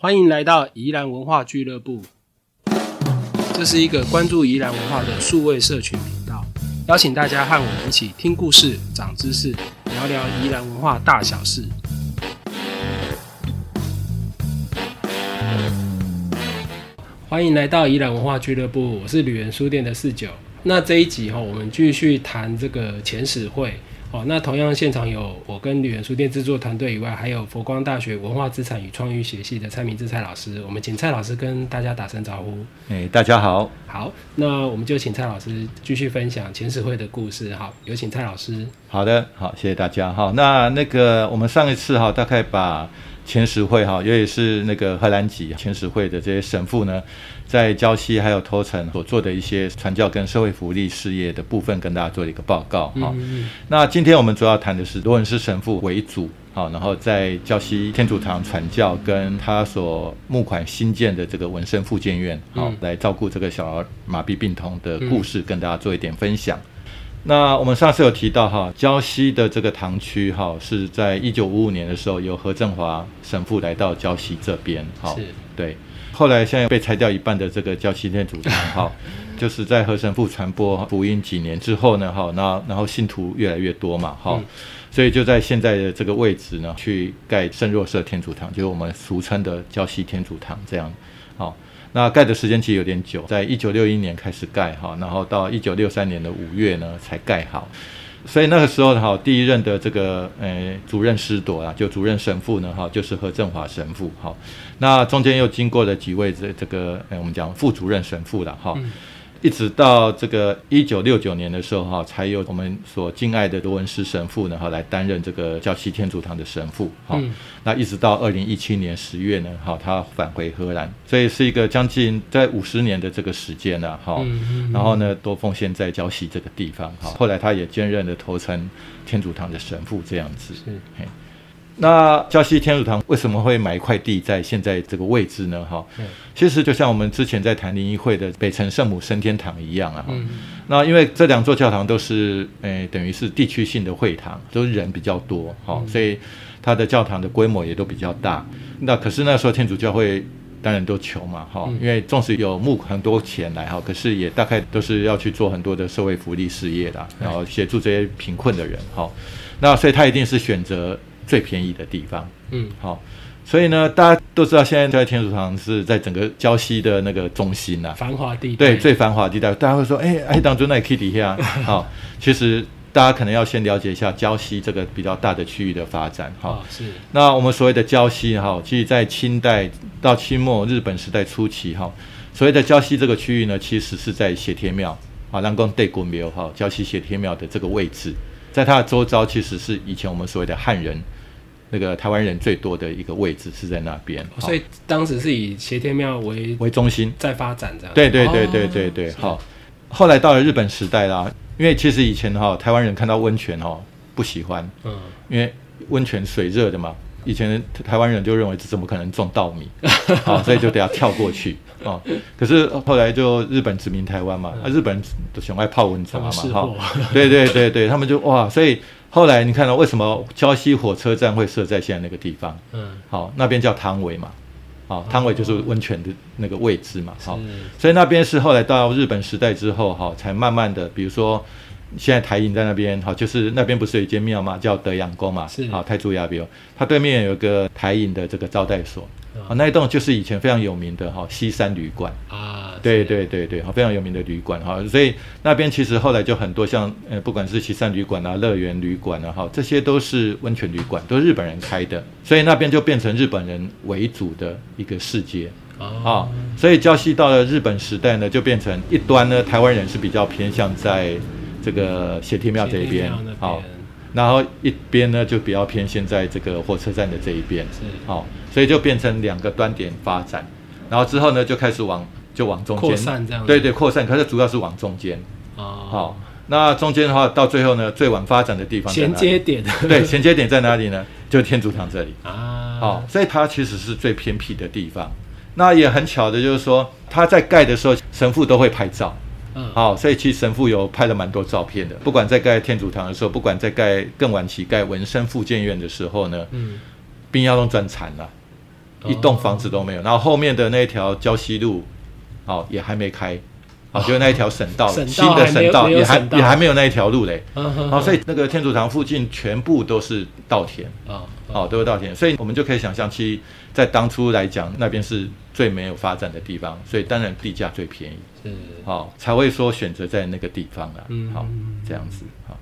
欢迎来到宜兰文化俱乐部，这是一个关注宜兰文化的数位社群频道，邀请大家和我们一起听故事、长知识，聊聊宜兰文化大小事。欢迎来到宜兰文化俱乐部，我是旅人书店的四九。那这一集哈，我们继续谈这个前史会。哦，那同样现场有我跟旅人书店制作团队以外，还有佛光大学文化资产与创意学系的蔡明志蔡老师。我们请蔡老师跟大家打声招呼。哎，大家好。好，那我们就请蔡老师继续分享前史会的故事。好，有请蔡老师。好的，好，谢谢大家。好，那那个我们上一次哈，大概把。前十会哈，尤其是那个荷兰籍前十会的这些神父呢，在礁溪还有头城所做的一些传教跟社会福利事业的部分，跟大家做了一个报告哈。那今天我们主要谈的是罗文斯神父为主，好，然后在教西天主堂传教，跟他所募款新建的这个文生复健院，好，来照顾这个小儿麻痹病童的故事，跟大家做一点分享。那我们上次有提到哈，胶西的这个堂区哈，是在一九五五年的时候由何振华神父来到胶西这边，哈，对。后来现在被拆掉一半的这个胶西天主堂，哈，就是在何神父传播福音几年之后呢，哈，那然后信徒越来越多嘛，哈，所以就在现在的这个位置呢，去盖圣若瑟天主堂，就是我们俗称的胶西天主堂这样，好。那盖的时间其实有点久，在一九六一年开始盖哈，然后到一九六三年的五月呢才盖好，所以那个时候哈，第一任的这个呃主任师铎啊，就主任神父呢哈，就是何振华神父哈，那中间又经过了几位这这个呃我们讲副主任神父了哈。一直到这个一九六九年的时候，哈，才有我们所敬爱的罗文斯神父呢，哈，来担任这个教西天主堂的神父，哈。那一直到二零一七年十月呢，哈，他返回荷兰，所以是一个将近在五十年的这个时间了，哈。然后呢，都奉献在教西这个地方，哈。后来他也兼任了头城天主堂的神父，这样子。是。那礁溪天主堂为什么会买一块地在现在这个位置呢？哈，其实就像我们之前在谈灵异会的北城圣母升天堂一样啊。那因为这两座教堂都是诶，等于是地区性的会堂，都是人比较多，哈，所以它的教堂的规模也都比较大。那可是那时候天主教会当然都穷嘛，哈，因为纵使有募很多钱来哈，可是也大概都是要去做很多的社会福利事业的，然后协助这些贫困的人，哈。那所以他一定是选择。最便宜的地方，嗯，好，所以呢，大家都知道，现在在天主堂是在整个礁溪的那个中心呐，繁华地带对最繁华地带。大家会说，哎，哎，当中那可以底下，好，其实大家可能要先了解一下礁溪这个比较大的区域的发展，哈，是。那我们所谓的礁溪，哈，其实在清代到清末日本时代初期，哈，所谓的礁溪这个区域呢，其实是在斜天庙，啊，南宫对古庙，哈，礁溪谢天庙的这个位置，在它的周遭，其实是以前我们所谓的汉人。那个台湾人最多的一个位置是在那边，所以当时是以斜天庙为为中心在发展这样。对对对对对对，好。后来到了日本时代啦，因为其实以前哈台湾人看到温泉哈不喜欢，嗯，因为温泉水热的嘛，以前台湾人就认为这怎么可能种稻米，好，所以就得要跳过去哦。可是后来就日本殖民台湾嘛，啊，日本人都喜欢泡温泉嘛，哈，对对对对，他们就哇，所以。后来你看到为什么礁溪火车站会设在现在那个地方？嗯，好，那边叫汤尾嘛，好，汤尾就是温泉的那个位置嘛，好，所以那边是后来到日本时代之后，哈，才慢慢的，比如说现在台银在那边，好，就是那边不是有一间庙嘛，叫德阳宫嘛，是，好，太祖亚比它对面有个台银的这个招待所。啊，那一栋就是以前非常有名的哈西山旅馆啊，对对对对，好非常有名的旅馆哈，所以那边其实后来就很多像呃不管是西山旅馆啊、乐园旅馆啊哈，这些都是温泉旅馆，都是日本人开的，所以那边就变成日本人为主的一个世界啊，所以胶西到了日本时代呢，就变成一端呢台湾人是比较偏向在这个斜天庙这一边好。然后一边呢就比较偏现在这个火车站的这一边，是好，所以就变成两个端点发展。然后之后呢就开始往就往中间扩散这样，对对扩散，可是主要是往中间。哦，好，那中间的话到最后呢最晚发展的地方衔接点，对，衔接点在哪里呢？就天主堂这里啊。好，所以它其实是最偏僻的地方。那也很巧的就是说，它在盖的时候神父都会拍照。好，所以其实神父有拍了蛮多照片的。不管在盖天主堂的时候，不管在盖更晚期盖文生复建院的时候呢，嗯，冰要都转残了，一栋房子都没有。然后后面的那条胶西路，好也还没开，好就是那一条省道，新的省道也还也还没有那一条路嘞。嗯哼好，所以那个天主堂附近全部都是稻田，啊，哦，都是稻田，所以我们就可以想象，其实在当初来讲，那边是最没有发展的地方，所以当然地价最便宜。是好、才会说选择在那个地方啊。嗯好、这样子好。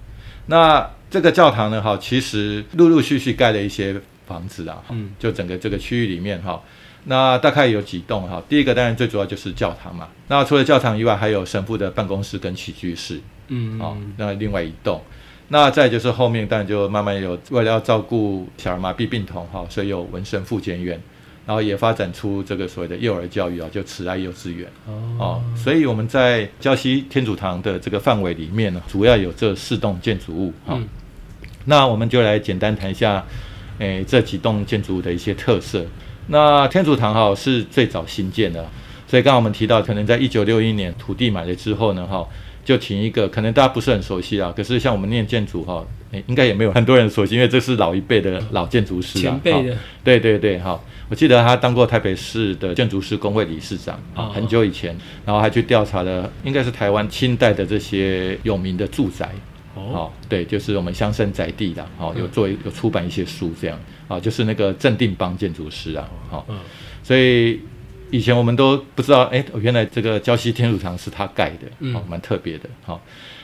那这个教堂呢，哈，其实陆陆续续盖了一些房子啊，嗯就整个这个区域里面哈。那大概有几栋哈，第一个当然最主要就是教堂嘛。那除了教堂以外，还有神父的办公室跟起居室，嗯哦，那另外一栋。那再就是后面当然就慢慢有为了要照顾小儿麻痹病童哈，所以有文生复健院，然后也发展出这个所谓的幼儿教育啊，就慈爱幼稚园。哦，所以我们在礁溪天主堂的这个范围里面呢，主要有这四栋建筑物。好、嗯那我们就来简单谈一下，诶、这几栋建筑物的一些特色。那天主堂哈是最早新建的，所以刚刚我们提到，可能在一九六一年土地买了之后呢，哈，就请一个可能大家不是很熟悉啊，可是像我们念建筑哈，诶应该也没有很多人熟悉，因为这是老一辈的老建筑师啊，哈前辈的。对对对，哈，我记得他当过台北市的建筑师工会理事长啊哦，很久以前，然后还去调查了，应该是台湾清代的这些有名的住宅。哦。哦，对，就是我们乡绅宅地的，哦，有做有出版一些书这样，啊，就是那个镇定邦建筑师啊，好、嗯。所以以前我们都不知道，哎，原来这个胶西天主堂是他盖的，嗯。好、蛮特别的，好、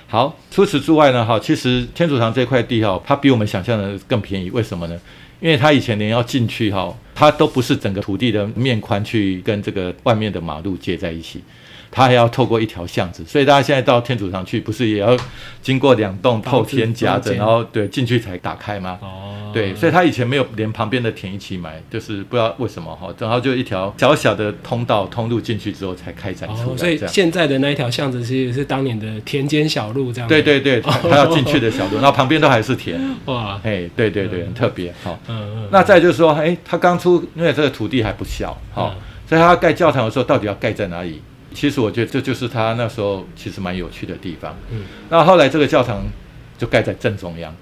好，除此之外呢，哈，其实天主堂这块地哈，它比我们想象的更便宜，为什么呢？因为它以前连要进去哈，它都不是整个土地的面宽去跟这个外面的马路接在一起，它还要透过一条巷子，所以大家现在到天主堂去，不是也要经过两栋透天夹着，然后对进去才打开吗？哦，对，所以他以前没有连旁边的田一起买，就是不知道为什么哈，然后就一条小小的通道通路进去之后才开展出哦，来，所以。现在的那一条巷子其实是当年的田间小路，这样。对，对对，他他要进去的小路，然后旁边都还是田，哇，哎，对对对，很特别哈。嗯嗯，那再就是说，哎，他刚出，因为这个土地还不小，哈、嗯所以他盖教堂的时候，到底要盖在哪里？其实我觉得这就是他那时候其实蛮有趣的地方。嗯，那后来这个教堂就盖在正中央，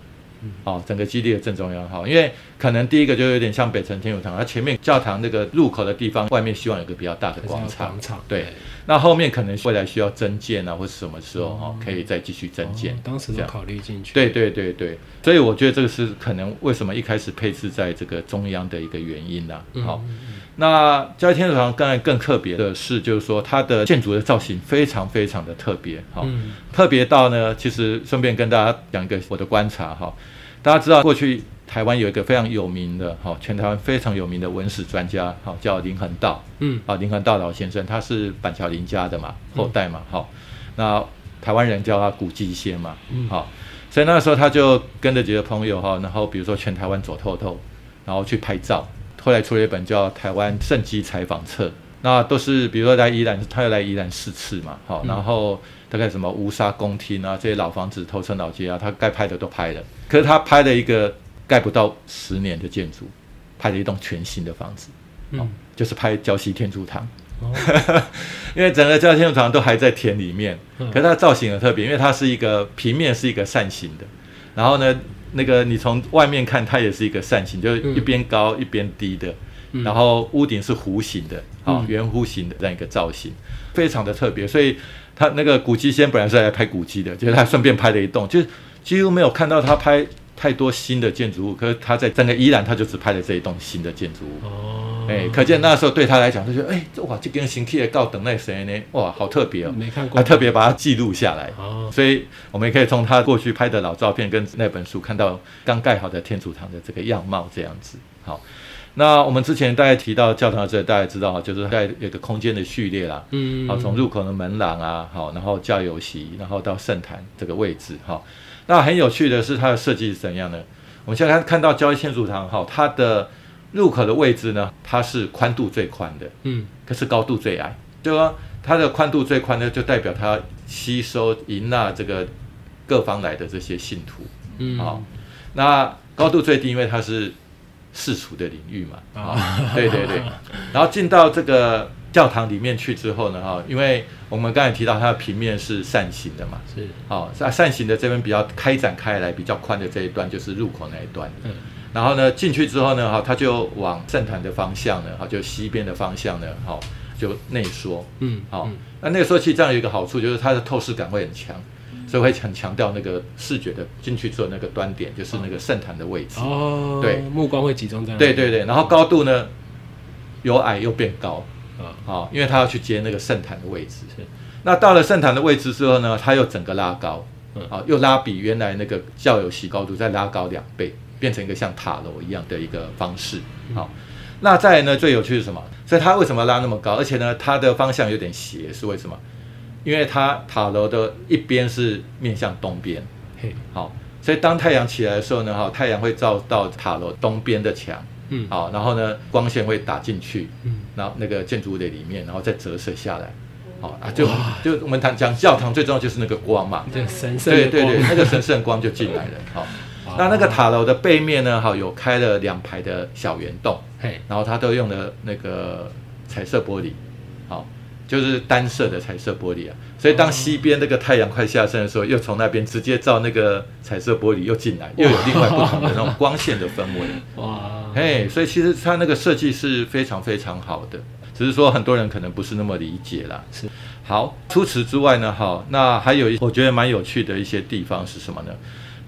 哦，整个基地的正中央。哈，因为可能第一个就有点像北城天主堂，它前面教堂那个入口的地方，外面希望有个比较大的广场，广场。对，那后面可能未来需要增建啊，或是什么时候哦，可以再继续增建。哦当时都考虑进去。对对对对，所以我觉得这个是可能为什么一开始配置在这个中央的一个原因啦、嗯好、那教天主堂当然更特别的是，就是说它的建筑的造型非常非常的特别，好、嗯。特别到呢，其实顺便跟大家讲一个我的观察哈，大家知道过去台湾有一个非常有名的哈，全台湾非常有名的文史专家，哈，叫林恒道，嗯。啊，林恒道老先生，他是板桥林家的嘛，后代嘛，哈、那台湾人叫他古迹仙嘛，嗯。好、所以那时候他就跟着几个朋友哈，然后比如说全台湾走透透，然后去拍照。后来出了一本叫《台湾圣迹采访册》，那都是比如说来宜兰，他要来宜兰四次嘛，好、然后大概什么乌沙公厅啊，这些老房子、头城老街啊，他该拍的都拍了。可是他拍了一个盖不到十年的建筑，拍了一栋全新的房子，哦嗯，就是拍礁溪天主堂。哦。因为整个礁溪天主堂都还在田里面，嗯。可是它的造型很特别，因为它是一个平面是一个扇形的，然后呢，那个你从外面看它也是一个扇形，就是一边高一边低的，嗯。然后屋顶是弧形的，啊、嗯圆弧形的这样一个造型，非常的特别。所以他那个古迹先本来是来拍古迹的，就是他顺便拍了一栋，就是几乎没有看到他拍太多新的建筑物，可是他在整个宜兰他就只拍了这一栋新的建筑物。哦，哎、可见那时候对他来讲，就觉得，哎、这哇，这跟新起的高等那谁呢？哇，好特别哦，没看过他特别把它记录下来。哦，所以我们也可以从他过去拍的老照片跟那本书看到刚盖好的天主堂的这个样貌，这样子。好，那我们之前大概提到教堂这，大家知道哈，就是大概有个空间的序列啦。嗯，好，从入口的门廊啊，好，然后教友席，然后到圣坛这个位置，哈。那很有趣的是，它的设计是怎样呢？我们现在看看到教天主堂，哈，它的入口的位置呢，它是宽度最宽的，嗯。可是高度最矮，就说它的宽度最宽呢，就代表它吸收迎纳这个各方来的这些信徒，嗯，好、那高度最低，因为它是世俗的领域嘛，啊、对对对，然后进到这个教堂里面去之后呢，哈、因为我们刚才提到它的平面是扇形的嘛，是，好、那扇形的这边比较开展开来比较宽的这一段就是入口那一段，嗯。然后呢进去之后呢，哈，它就往圣坛的方向呢，哈，就西边的方向呢，哈，就内缩，嗯，好嗯，那内缩器这样有一个好处就是它的透视感会很强，所以会很强调那个视觉的进去之后那个端点，就是那个圣坛的位置。哦，对。目光会集中在对对对，然后高度呢由矮又变高，啊，啊，因为他要去接那个圣坛的位置是。那到了圣坛的位置之后呢，他又整个拉高嗯，啊，又拉比原来那个教友席高度再拉高两倍，变成一个像塔楼一样的一个方式。好，那再来呢，最有趣是什么？所以他为什么拉那么高？而且呢，它的方向有点斜，是为什么？因为它塔楼的一边是面向东边，嘿，好，所以当太阳起来的时候呢，哈，太阳会照到塔楼东边的墙，嗯，好，然后呢，光线会打进去，嗯，然后那个建筑物的里面，然后再折射下来，好啊，就就我们谈讲教堂最重要就是那个光嘛，对神圣的光对对对，那个神圣光就进来了，好，那那个塔楼的背面呢，好，有开了两排的小圆洞，嘿，然后它都用了那个彩色玻璃，好，就是单色的彩色玻璃啊。所以当西边那个太阳快下山的时候，又从那边直接照那个彩色玻璃又进来，又有另外不同的那种光线的氛围。哇，嘿，所以其实它那个设计是非常非常好的，只是说很多人可能不是那么理解啦。是，好，除此之外呢，好，那还有一我觉得蛮有趣的一些地方是什么呢？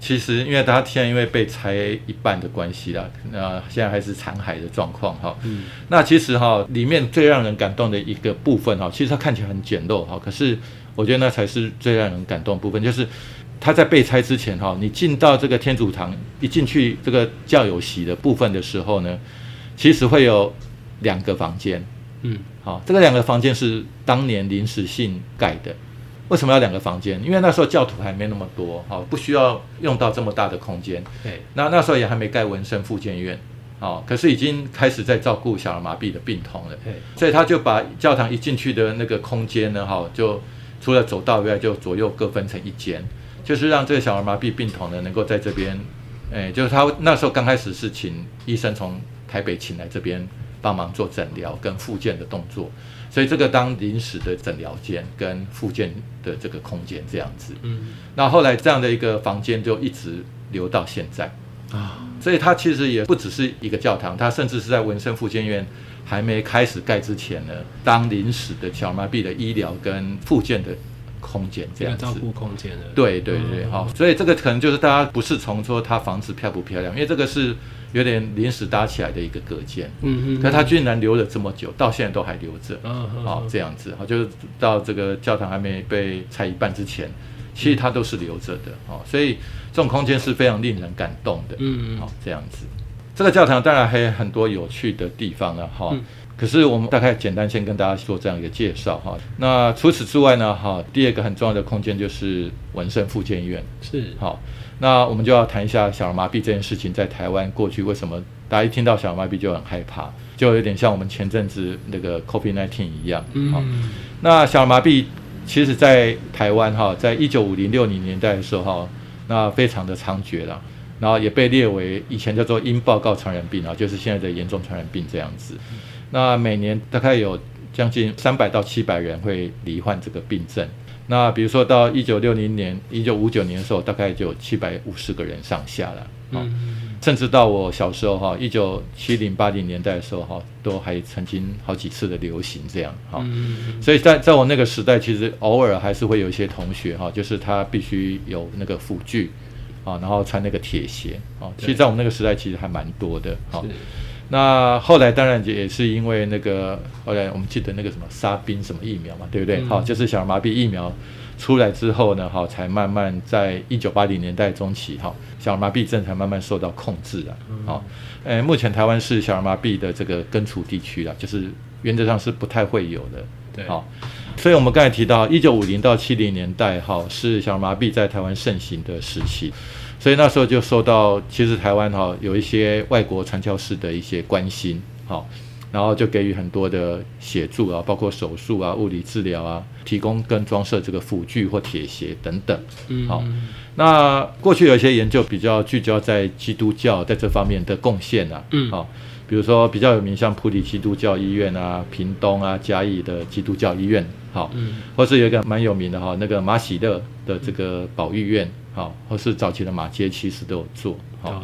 其实因为它现在因为被拆一半的关系啦，那现在还是残骸的状况哈。嗯，那其实哈，里面最让人感动的一个部分哈，其实它看起来很简陋哈，可是我觉得那才是最让人感动的部分，就是它在被拆之前哈，你进到这个天主堂，一进去这个教友席的部分的时候呢，其实会有两个房间，嗯，好，这个两个房间是当年临时性盖的。为什么要两个房间？因为那时候教徒还没那么多，好，不需要用到这么大的空间。对，那那时候也还没盖文生复健院，哦，可是已经开始在照顾小儿麻痹的病童了，对，所以他就把教堂一进去的那个空间呢，哈，就除了走道以外，就左右各分成一间，就是让这个小儿麻痹病童呢，能够在这边，哎，就是他那时候刚开始是请医生从台北请来这边帮忙做诊疗跟复健的动作，所以这个当临时的诊疗间跟复健的这个空间这样子。嗯，那后来这样的一个房间就一直留到现在。啊，所以它其实也不只是一个教堂，它甚至是在文生复健院还没开始盖之前呢，当临时的小麻痹的医疗跟复健的空间这样子照。顾空间的，，对对对，嗯好、所以这个可能就是大家不是从说它房子漂不漂亮，因为这个是有点临时搭起来的一个隔间，嗯嗯，可他居然留了这么久，到现在都还留着。嗯嗯，哦，这样子，好，就是到这个教堂还没被拆一半之前，其实它都是留着的，哦，所以这种空间是非常令人感动的，嗯嗯。好、这样子。这个教堂当然还有很多有趣的地方了，哈、嗯。可是我们大概简单先跟大家做这样一个介绍哈。那除此之外呢，哈，第二个很重要的空间就是文生复健院，是，好，那我们就要谈一下小儿麻痹这件事情，在台湾过去为什么大家一听到小儿麻痹就很害怕，就有点像我们前阵子那个 COVID-19 一样。好，嗯，那小儿麻痹其实，在台湾哈，在一九五零六零年代的时候哈，那非常的猖獗了，然后也被列为以前叫做因报告传染病啊，就是现在的严重传染病这样子。那每年大概有将近三百到七百人会罹患这个病症。那比如说到一九六零年、一九五九年的时候，大概就有七百五十个人上下了。哦嗯，甚至到我小时候哈，一九七零八零年代的时候哈，都还曾经好几次的流行这样哈。嗯，所以在在我那个时代，其实偶尔还是会有一些同学哈，就是他必须有那个辅具啊，然后穿那个铁鞋啊。其实，在我们那个时代，其实还蛮多的哈。是，那后来当然也是因为那个后来我们记得那个什么沙宾什么疫苗嘛，对不对？嗯好、就是小儿麻痹疫苗出来之后呢，好、才慢慢在一九八零年代中期，哈、小儿麻痹症才慢慢受到控制啊。好、呃，目前台湾是小儿麻痹的这个根除地区啊，就是原则上是不太会有的。对，好、所以我们刚才提到一九五零到七零年代，哈、是小儿麻痹在台湾盛行的时期。所以那时候就受到，其实台湾哈、有一些外国传教士的一些关心，好、然后就给予很多的协助啊，包括手术啊、物理治疗啊，提供跟装设这个辅具或铁鞋等等。嗯，好那过去有一些研究比较聚焦在基督教在这方面的贡献啊，嗯。好、比如说比较有名像普里基督教医院啊、屏东啊、嘉义的基督教医院，好、嗯，或是有一个蛮有名的哈，那个马喜乐的这个保育院，好，或是早期的马街其实都有做，好好，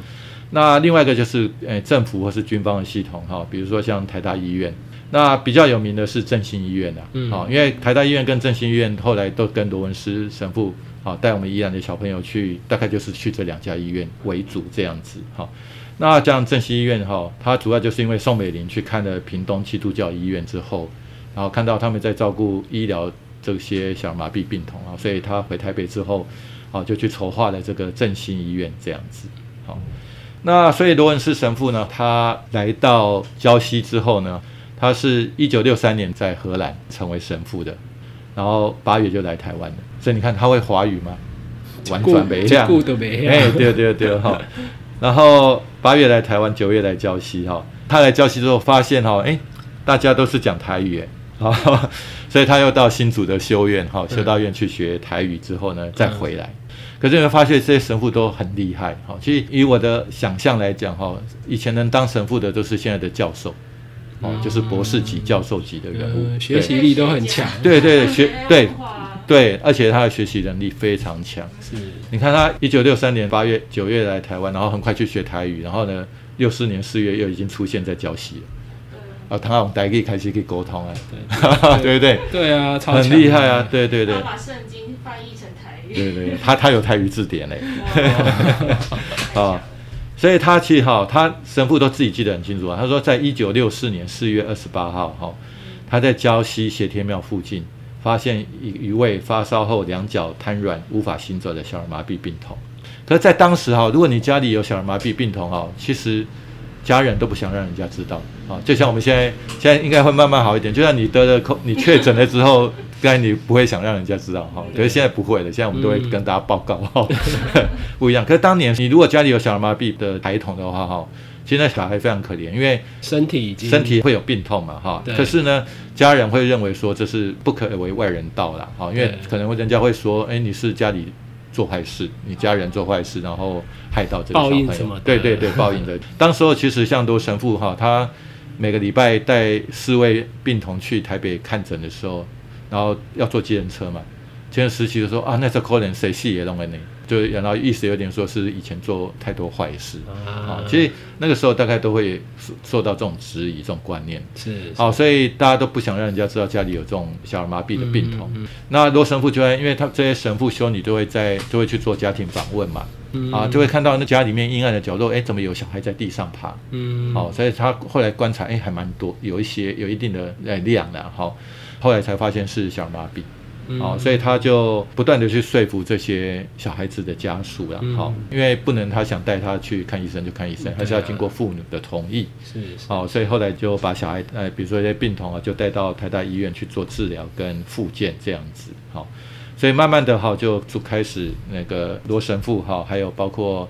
那另外一个就是呃政府或是军方的系统哈，比如说像台大医院。那比较有名的是振兴医院的，嗯，好，因为台大医院跟振兴医院后来都跟罗文斯神父，好带我们宜兰的小朋友去，大概就是去这两家医院为主这样子，好。那这样振兴医院哈，它主要就是因为宋美龄去看了屏东基督教医院之后，然后看到他们在照顾医疗这些小儿麻痹病童啊，所以他回台北之后，好就去筹划了这个振兴医院这样子，好。那所以罗文斯神父呢，他来到礁溪之后呢？他是一九六三年在荷兰成为神父的，然后八月就来台湾了。所以你看他会华语吗？完全没样。哎，对对对哈。然后八月来台湾，九月来礁溪哈。他来礁溪之后发现哈，哎，大家都是讲台语哎，所以他又到新竹的修院哈，修道院去学台语之后呢，再回来。可是你会发现这些神父都很厉害哈。其实以我的想象来讲哈，以前能当神父的都是现在的教授。哦，就是博士级、教授级的人物，学习力都很强。对对，学对对，而且他的学习能力非常强。是，你看他一九六三年八月、九月来台湾，然后很快去学台语，然后呢，六四年四月又已经出现在教西了。啊，他用台语开始可以沟通啊，对对 对？对啊，很厉害啊，对对对。对对，他他有泰语字典嘞。啊。所以他其实哈，他神父都自己记得很清楚啊。他说，在一九六四年四月二十八号，哈，他在礁溪斜天庙附近发现一一位发烧后两脚瘫软、无法行走的小儿麻痹病童。可是，在当时哈，如果你家里有小儿麻痹病童哈，其实家人都不想让人家知道啊。就像我们现在，现在应该会慢慢好一点。就像你得了你确诊了之后。刚才你不会想让人家知道哈，可是现在不会了，现在我们都会跟大家报告哈，不一样。可是当年你如果家里有小儿麻痹的孩童的话哈，现在小孩非常可怜，因为身体身体会有病痛嘛哈。可是呢，家人会认为说这是不可为外人道了哈，因为可能人家会说，哎，你是家里做坏事，你家人做坏事，然后害到这个小朋友。对对对，报应的。当时候其实像多神父哈，他每个礼拜带四位病童去台北看诊的时候。然后要坐机人车嘛，前段时期就说啊，那这可能谁戏也弄给你，就然后意思有点说是以前做太多坏事。啊。其实那个时候大概都会受到这种质疑、这种观念。是好，所以大家都不想让人家知道家里有这种小儿麻痹的病童。那罗神父就会，因为他这些神父修女都会在都会去做家庭访问嘛，啊，就会看到那家里面阴暗的角落，哎，怎么有小孩在地上爬？嗯，好，所以他后来观察，哎，还蛮多，有一些有一定的哎量的，好。后来才发现是小儿麻痹，哦，所以他就不断的去说服这些小孩子的家属了，好，因为不能他想带他去看医生就看医生，还是要经过父母的同意，是，好，所以后来就把小孩，呃，比如说一些病童啊，就带到台大医院去做治疗跟复健这样子，好，所以慢慢的哈就就开始那个罗神父哈，还有包括，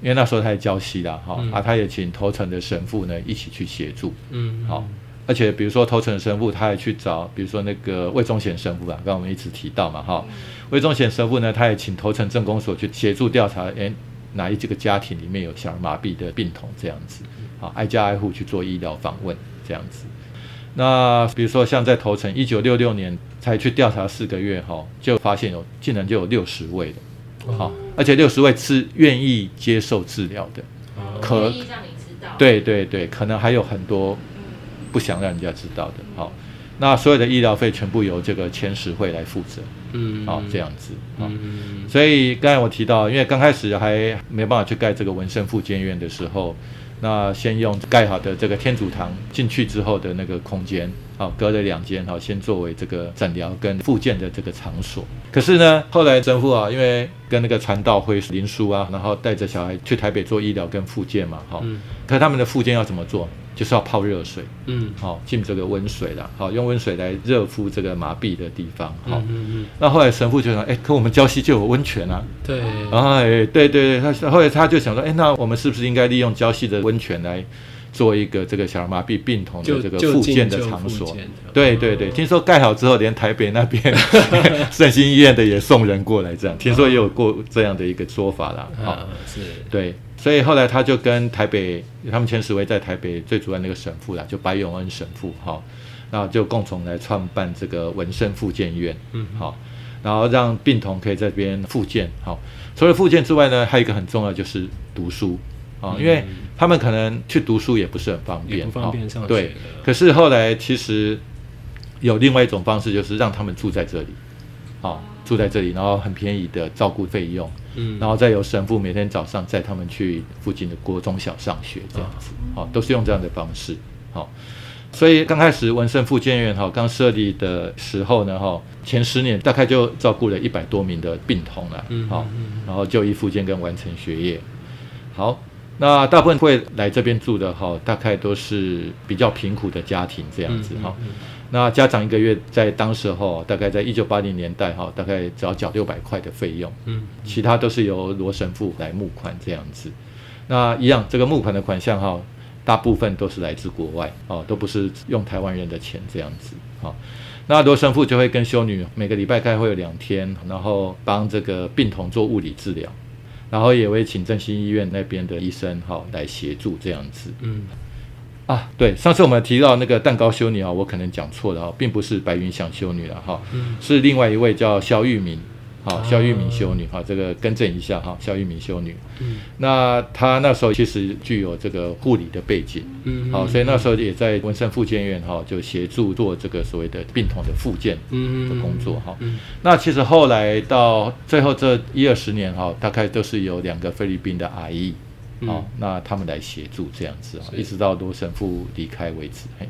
因为那时候他在教西啦，哈，啊，他也请头城的神父呢一起去协助，嗯，好。而且，比如说头城神父，他也去找，比如说那个魏忠贤神父啊，刚刚我们一直提到嘛，哈，魏忠贤神父呢，他也请头城镇公所去协助调查，哎，哪一几个家庭里面有小儿麻痹的病童这样子，啊，挨家挨户去做医疗访问这样子。那比如说像在头城，一九六六年才去调查四个月，哈，就发现有竟然就有六十位的，好，而且六十位是愿意接受治疗的，可对对对，可能还有很多。不想让人家知道的，好，那所有的医疗费全部由这个前十会来负责，嗯，好，这样子，啊，所以刚才我提到，因为刚开始还没办法去盖这个文圣复健院的时候，那先用盖好的这个天主堂进去之后的那个空间，好，隔了两间，好，先作为这个诊疗跟复健的这个场所。可是呢，后来神父啊，因为跟那个传道会林叔啊，然后带着小孩去台北做医疗跟复健嘛，好，可他们的复健要怎么做？就是要泡热水，嗯，好浸这个温水啦，好用温水来热敷这个麻痹的地方，好，嗯嗯那后来神父就说，哎，可我们礁溪就有温泉啊，对，哎，对对对，他后来他就想说，哎，那我们是不是应该利用礁溪的温泉来做一个这个小儿麻痹病童的这个复健的场所？对对对，听说盖好之后，连台北那边 圣心医院的也送人过来，这样听说也有过这样的一个说法啦。啊，是，对。所以后来他就跟台北，他们前十位在台北最主要那个神父啦，就白永恩神父哈，然后就共同来创办这个文圣复健院，嗯，好，然后让病童可以在这边复健，好。除了复健之外呢，还有一个很重要就是读书，啊，因为他们可能去读书也不是很方便，也不方便哦。上学对，可是后来其实有另外一种方式，就是让他们住在这里，啊，住在这里，然后很便宜的照顾费用，嗯。然后再由神父每天早上载他们去附近的国中小上学，这样子，好、都是用这样的方式，好、所以刚开始文圣复健院哈刚设立的时候呢哈，前十年大概就照顾了一百多名的病童了，嗯好、然后就医复健跟完成学业，好。那大部分会来这边住的哈，大概都是比较贫苦的家庭这样子哈。那家长一个月在当时候，大概在一九八零年代哈，大概只要缴六百块的费用，嗯其他都是由罗神父来募款这样子。那一样，这个募款的款项哈，大部分都是来自国外哦，都不是用台湾人的钱这样子哦。那罗神父就会跟修女每个礼拜开会有两天，然后帮这个病童做物理治疗，然后也会请振兴医院那边的医生哈来协助这样子。嗯。啊，对，上次我们提到那个蛋糕修女啊，我可能讲错了哈，并不是白云祥修女了哈，嗯。是另外一位叫肖玉敏，好，哦肖玉明修女哈，这个更正一下哈，肖玉明修女。嗯那她那时候其实具有这个护理的背景，嗯好，所以那时候也在文山复健院哈，就协助做这个所谓的病童的复健嗯的工作哈。嗯那其实后来到最后这一二十年哈，大概都是有两个菲律宾的阿姨，嗯哦，那他们来协助这样子啊，一直到罗神父离开为止。嘿，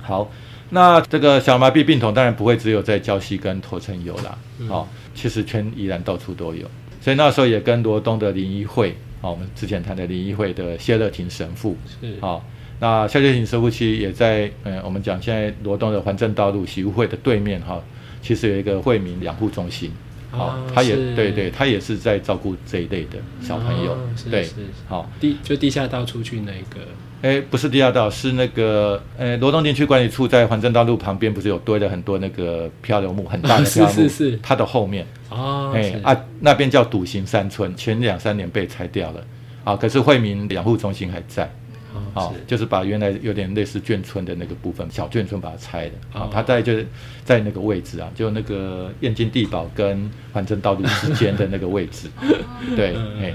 好，那这个小麻痹病童当然不会只有在礁溪跟头城有啦，嗯。哦，其实全宜兰到处都有，所以那时候也跟罗东的灵医会，哦，我们之前谈的灵医会的谢乐廷神父，是。好、那谢乐廷神父其实也在，嗯，我们讲现在罗东的环镇道路喜务会的对面哈、其实有一个惠民养护中心。好、啊他也是。对对，他也是在照顾这一类的小朋友，对好，地就地下道出去那个哎，不是地下道，是那个，呃，罗东地区管理处在环镇道路旁边，不是有堆了很多那个漂流木，很大的是 漂流木，是是它的后面，哦是。哎啊，那边叫笃行山村，前两三年被拆掉了，啊，可是惠民养护中心还在，哦啊，就是把原来有点类似眷村的那个部分，小眷村把它拆了，啊哦，它在就是在那个位置啊，就那个燕京地堡跟环镇道路之间的那个位置，对，嗯哎。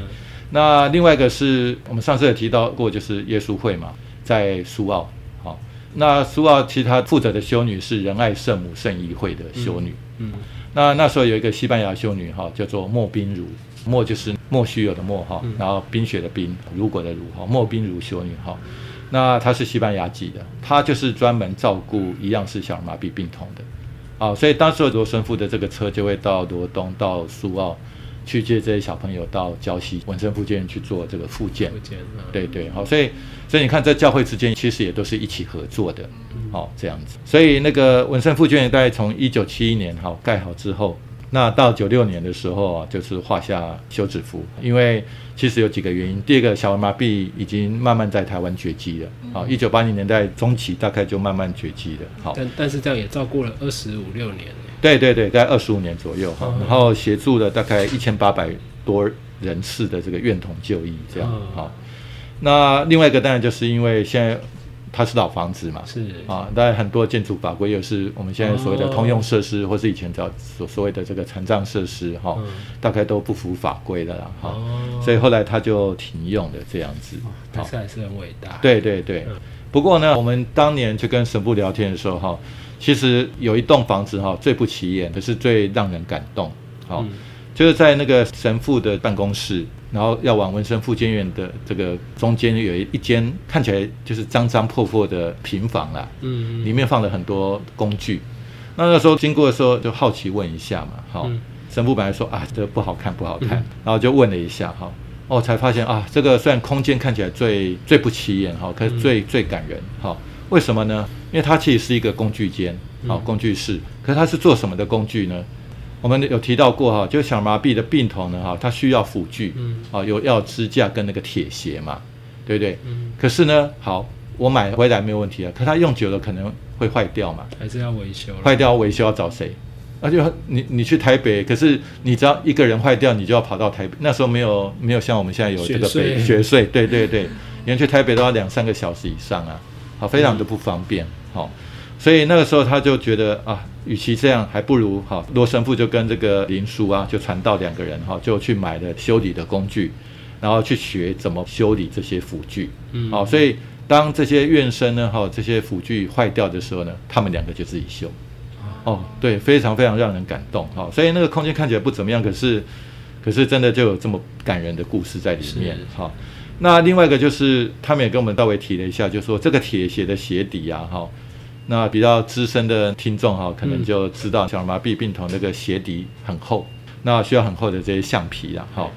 那另外一个是我们上次也提到过，就是耶稣会嘛，在苏澳。好、那苏澳其实他负责的修女是仁爱圣母圣仪会的修女。嗯那那时候有一个西班牙修女哈，叫做莫冰如，莫就是莫须有的莫哈，嗯然后冰雪的冰，如果的如哈，莫冰如修女哈。那她是西班牙籍的，她就是专门照顾一样是小儿麻痹病童的。啊，所以当时罗神父的这个车就会到罗东、到苏澳去接这些小朋友到礁溪文生复健去做这个复健对对，好，所以所以你看，在教会之间其实也都是一起合作的，好、这样子。所以那个文生复健大概从一九七一年好盖好之后，那到九六年的时候啊，就是画下休止符，因为其实有几个原因。第二个，小儿麻痹已经慢慢在台湾绝迹了，好、一九八零年代中期大概就慢慢绝迹了，好。但但是这样也照顾了二十五六年对对对，大概二十五年左右哈，嗯。然后协助了大概一千八百多人次的这个院童就医这样嗯。好。那另外一个当然就是因为现在它是老房子嘛，是。啊，当然很多建筑法规又是我们现在所谓的哦。通用设施，或是以前叫所所谓的这个残障设施哈，嗯。大概都不符法规的啦哈，哦。所以后来它就停用的这样子。好但是还是很伟大。对对对。嗯。不过呢，我们当年去跟神父聊天的时候哈，其实有一栋房子哈最不起眼，可是最让人感动。好、嗯。就是在那个神父的办公室，然后要往文生复健院的这个中间有一一间看起来就是脏脏破破的平房啦，嗯里面放了很多工具。那那时候经过的时候就好奇问一下嘛，好、嗯。神父本来说啊这个不好看不好看，然后就问了一下哈，哦才发现啊这个虽然空间看起来最最不起眼哈，可是最、最感人哈，为什么呢？因为它其实是一个工具间，好、嗯工具室，可是它是做什么的工具呢？我们有提到过哈，就小麻痹的病童呢哈，他需要辅具，嗯啊有要支架跟那个铁鞋嘛，对不对？嗯可是呢，好，我买回来没有问题啊，可他用久了可能会坏掉嘛，还是要维修坏掉维修要找谁？而且你你去台北，可是你只要一个人坏掉，你就要跑到台北。那时候没有没有像我们现在有这个北学税，对对对，你去台北都要两三个小时以上啊，好，非常的不方便，好，所以那个时候他就觉得啊，与其这样，还不如好罗神父就跟这个林叔啊，就传道两个人哈，就去买了修理的工具，然后去学怎么修理这些辅具。嗯好、所以当这些院生呢，哈、这些辅具坏掉的时候呢，他们两个就自己修。哦，对，非常非常让人感动。哈、所以那个空间看起来不怎么样，可是可是真的就有这么感人的故事在里面是。哈、那另外一个就是他们也跟我们稍微提了一下，就说这个铁鞋的鞋底啊，哈、那比较资深的听众哈，可能就知道小儿麻痹病童那个鞋底很厚，那需要很厚的这些橡皮啦，哈。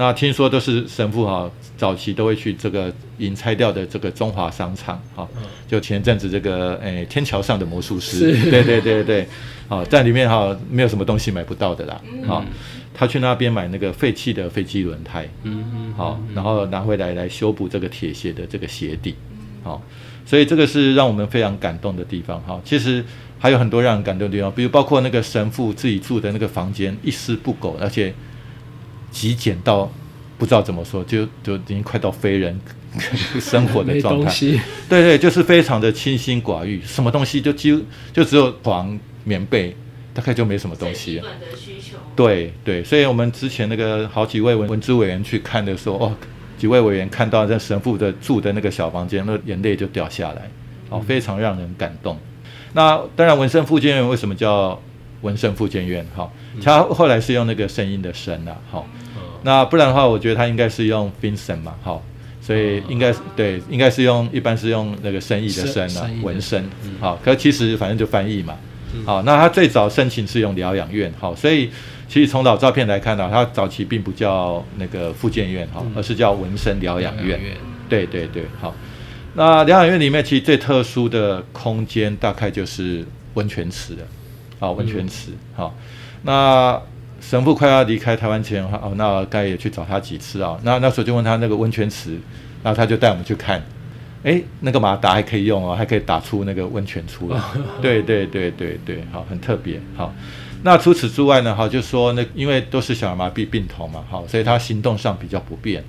那听说都是神父哈，早期都会去这个引拆掉的这个中华商场哈，就前阵子这个诶天桥上的魔术师，是对对对对，好在里面哈没有什么东西买不到的啦，好，他去那边买那个废弃的飞机轮胎，嗯嗯，好，然后拿回来来修补这个铁鞋的这个鞋底，好，所以这个是让我们非常感动的地方哈。其实还有很多让人感动的地方，比如包括那个神父自己住的那个房间一丝不苟，而且极简到不知道怎么说，就就已经快到非人 生活的状态。对对，就是非常的清心寡欲，什么东西就几乎就只有床、棉被，大概就没什么东西。对对，所以我们之前那个好几位文文资委员去看的时候，哦，几位委员看到这神父的住的那个小房间，那眼泪就掉下来，哦，非常让人感动。那当然，文圣复健院为什么叫文圣复健院？哈、他后来是用那个声音的声啊，好、那不然的话，我觉得他应该是用 Vincent 嘛，好、所以应该是对，应该是用一般是用那个生意的生啊文生好，可其实反正就翻译嘛，好，那他最早申请是用疗养院，好，所以其实从老照片来看呢，他早期并不叫那个复健院哈，而是叫纹身疗养院，对对对，好，那疗养院里面其实最特殊的空间大概就是温泉池了，好，温泉池，好，那神父快要离开台湾前，哦，那该也去找他几次啊。那那时候就问他那个温泉池，然后他就带我们去看，诶，那个马达还可以用哦，还可以打出那个温泉出来。对对对对对，好，很特别。好，那除此之外呢，哈，就说那因为都是小儿麻痹病童嘛，好，所以他行动上比较不便。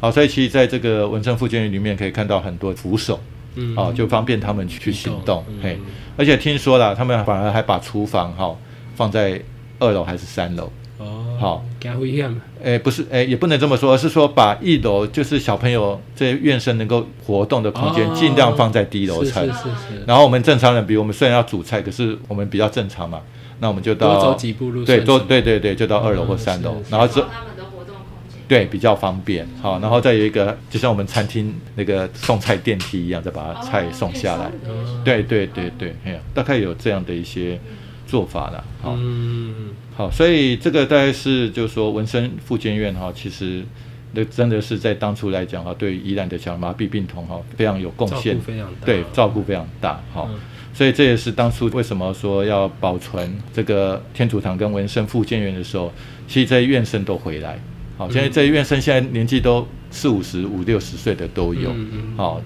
好，所以其实在这个文政复健院里面可以看到很多扶手，嗯哦，就方便他们去行动。嗯嘿，而且听说了，他们反而还把厨房哈、放在二楼还是三楼。哦，好，加危险，诶，不是，诶，也不能这么说，而是说把一楼就是小朋友这些院生能够活动的空间，哦尽量放在低楼层。是是是是，然后我们正常人，比如我们虽然要煮菜，可是我们比较正常嘛，那我们就到多走几步路对，多对对对，就到二楼或嗯三楼是，然后这找他们的活动空间。对比较方便。好，然后再有一个，就像我们餐厅那个送菜电梯一样，再把菜送下来。嗯对对对对，哎呀，大概有这样的一些做法了。好，嗯，好，所以这个大概是就是说文生复健院哈，其实那真的是在当初来讲哈，对于宜兰的小儿麻痹病童哈非常有贡献，非常大，对，照顾非常大。好，嗯所以这也是当初为什么说要保存这个天主堂跟文生复健院的时候，其实这些院生都回来。好，现在这些院生现在年纪都四五十、五六十岁的都有。嗯嗯好，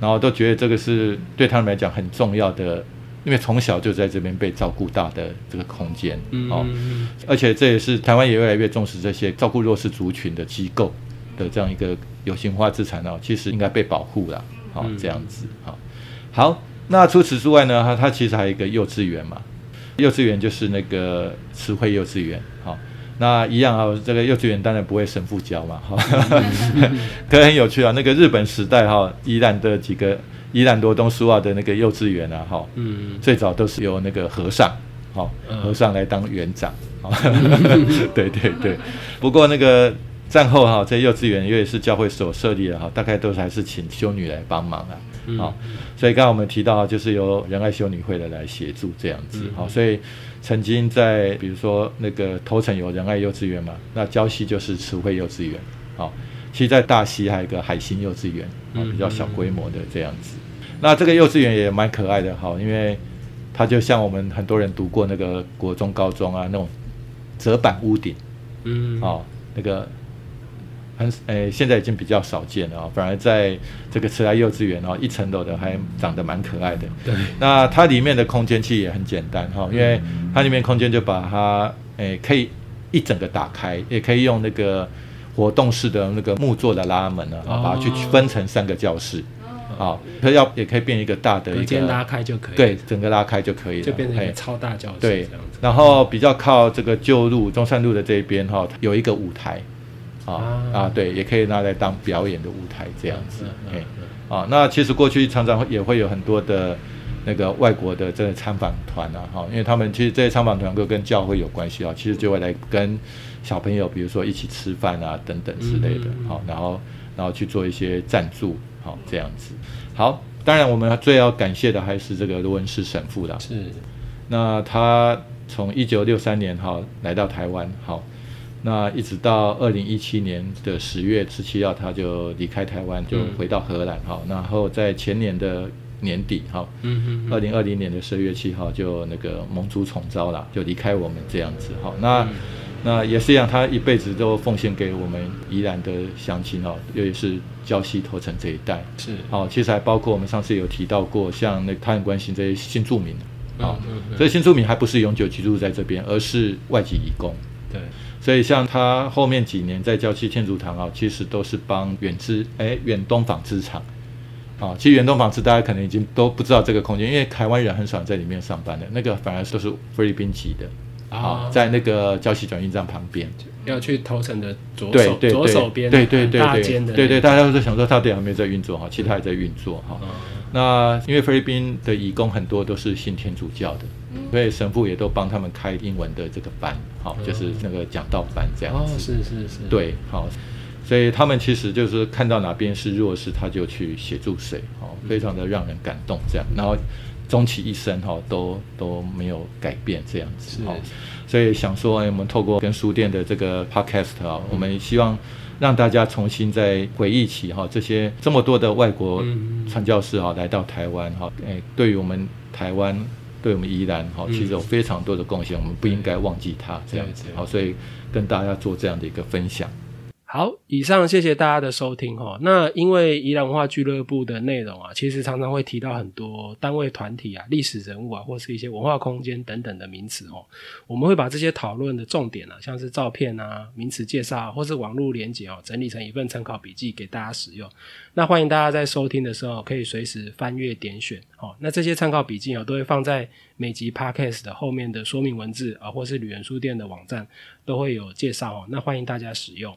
然后都觉得这个是对他们来讲很重要的，因为从小就在这边被照顾大的这个空间。嗯哦，嗯而且这也是台湾也越来越重视这些照顾弱势族群的机构的这样一个有形化资产哦，其实应该被保护啦。好、嗯这样子好，好，那除此之外呢，它它其实还有一个幼稚园嘛，幼稚园就是那个慈惠幼稚园，好、那一样啊，这个幼稚园当然不会神父教嘛，哈、可很有趣啊。那个日本时代哈、依然的几个宜兰多东苏澳的那个幼稚园啊，哈、嗯，最早都是由那个和尚，好、嗯。和尚来当园长，好 对对对。不过那个战后哈、这幼稚园因为是教会所设立的哈，大概都是还是请修女来帮忙啊，嗯。好、所以刚刚我们提到就是由仁爱修女会的来协助这样子，好、所以曾经在比如说那个头城有仁爱幼稚园嘛，那礁溪就是慈惠幼稚园，好、其实在大溪还有一个海星幼稚园，啊、嗯比较小规模的这样子。那这个幼稚园也蛮可爱的，哈，因为它就像我们很多人读过那个国中、高中啊那种折板屋顶，嗯，哦，那个很诶、现在已经比较少见了啊、反而在这个慈爱幼稚园哦，一层楼的还长得蛮可爱的。对，那它里面的空间其实也很简单哈、因为它里面空间就把它诶、可以一整个打开，也可以用那个活动式的那个木做的拉门呢，啊、把它去哦分成三个教室。好，它要也可以变一个大的一个间拉，开就可以，对，，整个拉开就可以了，就变成一个超大教室对然后比较靠这个旧路中山路的这一边哈、有一个舞台，啊啊啊，对，也可以拿来当表演的舞台这样子嗯嗯。嘿嗯啊，那其实过去常常会也会有很多的那个外国的这个参访团啊，哈，因为他们其实这些参访团都跟教会有关系啊，其实就会来跟小朋友，比如说一起吃饭啊等等之类的嗯嗯嗯，好，然后然后去做一些赞助，好这样子。好，当然我们最要感谢的还是这个罗文氏神父啦，是那他从一九六三年哈来到台湾，好，那一直到二零一七年的十月十七号，他就离开台湾，就回到荷兰，哈、然后在前年的年底，哈，嗯二零二零年的十二月七号就那个蒙主重召了，就离开我们这样子，好，那。那也是一样，他一辈子都奉献给我们宜兰的乡亲哦，尤其是礁溪头城这一带。是。哦、其实还包括我们上次有提到过，像那个他很关心这些新住民，啊、嗯嗯嗯。所以新住民还不是永久居住在这边，而是外籍移工。对。所以像他后面几年在礁溪天主堂啊，其实都是帮远之哎远东纺织厂。啊，其实远东纺织大家可能已经都不知道这个空间，因为台湾人很少在里面上班的，那个反而都是菲律宾籍的啊啊，在那个胶溪转运站旁边。要去头城的左手对对对左手边对对对很大对间的对对，大家都在想说到底有没有在运作哈，其实它还在运作哈。嗯那因为菲律宾的义工很多都是信天主教的，所以神父也都帮他们开英文的这个班，好，就是那个讲道班这样哦子。是是是对，好，所以他们其实就是看到哪边是弱势，他就去协助谁，哦，非常的让人感动这样。然后终其一生哈、都都没有改变这样子哈哦。所以想说，哎，我们透过跟书店的这个 podcast 啊，我们希望让大家重新再回忆起哈、这些这么多的外国嗯传教士哈、来到台湾哈，哎，对于我们台湾。对我们宜兰哈，嗯其实有非常多的贡献，我们不应该忘记他这样子对对好，所以跟大家做这样的一个分享。好，以上谢谢大家的收听哈。那因为宜兰文化俱乐部的内容啊，其实常常会提到很多单位、团体啊、历史人物啊，或是一些文化空间等等的名词哦。我们会把这些讨论的重点啊，像是照片啊、名词介绍，或是网络连结哦，整理成一份参考笔记给大家使用。那欢迎大家在收听的时候可以随时翻阅点选哦。那这些参考笔记哦，都会放在每集 podcast 的后面的说明文字啊，或是旅人书店的网站都会有介绍哦。那欢迎大家使用。